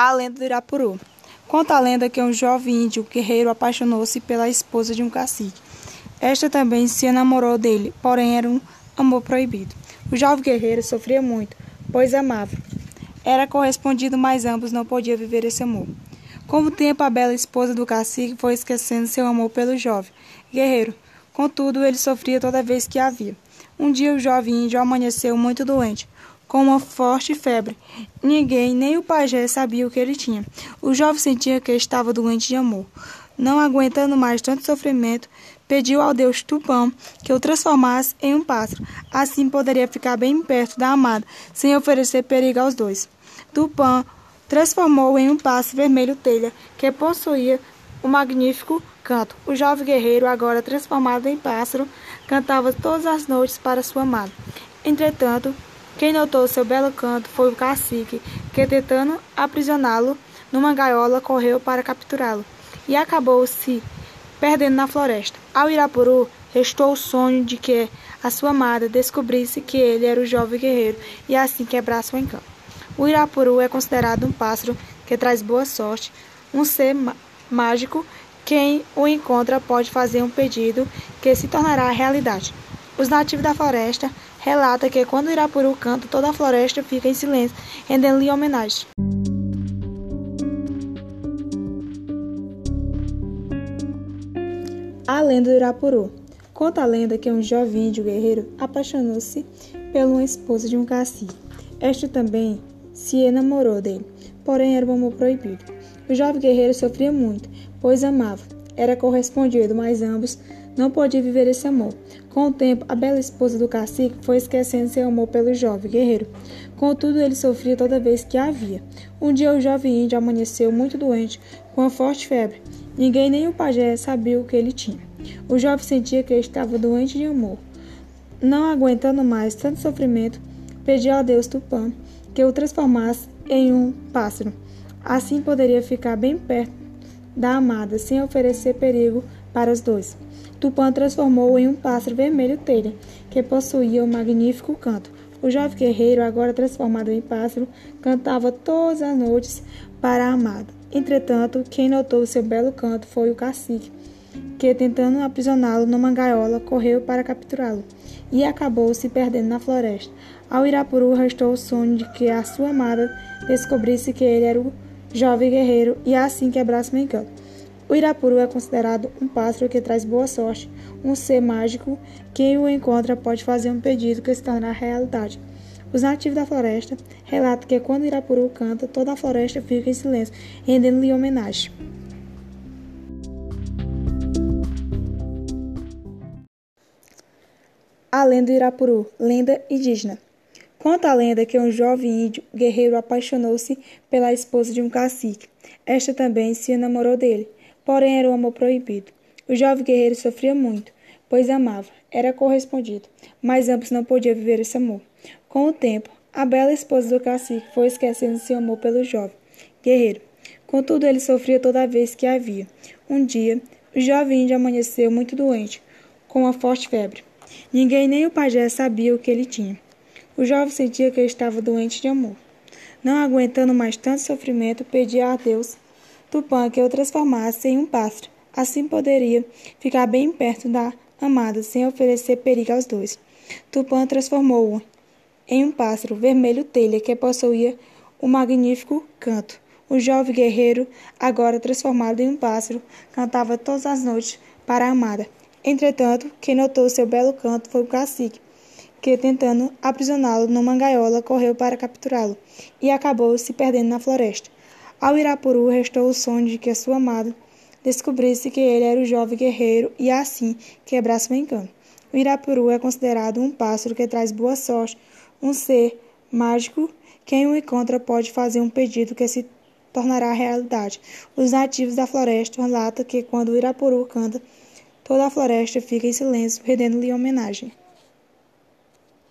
A lenda do Irapuru. Conta a lenda que um jovem índio guerreiro apaixonou-se pela esposa de um cacique. Esta também se enamorou dele, porém era um amor proibido. O jovem guerreiro sofria muito, pois amava. Era correspondido, mas ambos não podiam viver esse amor. Com o tempo, a bela esposa do cacique foi esquecendo seu amor pelo jovem guerreiro. Contudo, ele sofria toda vez que havia. Um dia, o jovem índio amanheceu muito doente com uma forte febre. Ninguém, nem o pajé, sabia o que ele tinha. O jovem sentia que estava doente de amor. Não aguentando mais tanto sofrimento, pediu ao deus Tupã que o transformasse em um pássaro. Assim poderia ficar bem perto da amada, sem oferecer perigo aos dois. Tupã transformou em um pássaro vermelho telha, que possuía um magnífico canto. O jovem guerreiro, agora transformado em pássaro, cantava todas as noites para sua amada. Entretanto, quem notou seu belo canto foi o cacique, que, tentando aprisioná-lo numa gaiola, correu para capturá-lo e acabou se perdendo na floresta. Ao Irapuru, restou o sonho de que a sua amada descobrisse que ele era o jovem guerreiro e assim quebrasse o encanto. O Irapuru é considerado um pássaro que traz boa sorte, um ser mágico. Quem o encontra pode fazer um pedido que se tornará realidade. Os nativos da floresta relata que quando Irapuru canta, toda a floresta fica em silêncio, rendendo-lhe homenagem. A lenda do Irapuru. Conta a lenda que um jovem índio guerreiro apaixonou-se por uma esposa de um cacique. Esta também se enamorou dele, porém era um amor proibido. O jovem guerreiro sofria muito, pois amava. Era correspondido, mas ambos não podia viver esse amor. Com o tempo, a bela esposa do cacique foi esquecendo seu amor pelo jovem guerreiro. Contudo, ele sofria toda vez que a havia. Um dia, o jovem índio amanheceu muito doente, com uma forte febre. Ninguém, nem o pajé, sabia o que ele tinha. O jovem sentia que estava doente de amor. Não aguentando mais tanto sofrimento, pediu a Deus Tupã que o transformasse em um pássaro. Assim poderia ficar bem perto da amada, sem oferecer perigo para os dois. Tupã transformou-o em um pássaro vermelho telha, que possuía um magnífico canto. O jovem guerreiro, agora transformado em pássaro, cantava todas as noites para a amada. Entretanto, quem notou seu belo canto foi o cacique, que, tentando aprisioná-lo numa gaiola, correu para capturá-lo e acabou se perdendo na floresta. Ao Irapuru restou o sonho de que a sua amada descobrisse que ele era o jovem guerreiro e assim quebrasse o encanto. O Irapuru é considerado um pássaro que traz boa sorte, um ser mágico. Quem o encontra pode fazer um pedido que se torna realidade. Os nativos da floresta relatam que quando o Irapuru canta, toda a floresta fica em silêncio, rendendo-lhe homenagem. A lenda do Irapuru, lenda indígena. Conta a lenda que um jovem índio guerreiro apaixonou-se pela esposa de um cacique. Esta também se enamorou dele porém era um amor proibido. O jovem guerreiro sofria muito, pois amava, era correspondido, mas ambos não podiam viver esse amor. Com o tempo, a bela esposa do cacique foi esquecendo seu amor pelo jovem guerreiro. Contudo, ele sofria toda vez que havia. Um dia, o jovem índio amanheceu muito doente, com uma forte febre. Ninguém, nem o pajé, sabia o que ele tinha. O jovem sentia que estava doente de amor. Não aguentando mais tanto sofrimento, pedia a Deus Tupã que o transformasse em um pássaro. Assim poderia ficar bem perto da amada, sem oferecer perigo aos dois. Tupã transformou-o em um pássaro vermelho telha que possuía um magnífico canto. O jovem guerreiro, agora transformado em um pássaro, cantava todas as noites para a amada. Entretanto, quem notou seu belo canto foi o cacique, que, tentando aprisioná-lo numa gaiola, correu para capturá-lo e acabou se perdendo na floresta. Ao Irapuru restou o sonho de que a sua amada descobrisse que ele era o jovem guerreiro e assim quebrasse o encanto. O Irapuru é considerado um pássaro que traz boa sorte, um ser mágico. Quem o encontra pode fazer um pedido que se tornará realidade. Os nativos da floresta relatam que quando o Irapuru canta, toda a floresta fica em silêncio, rendendo-lhe homenagem.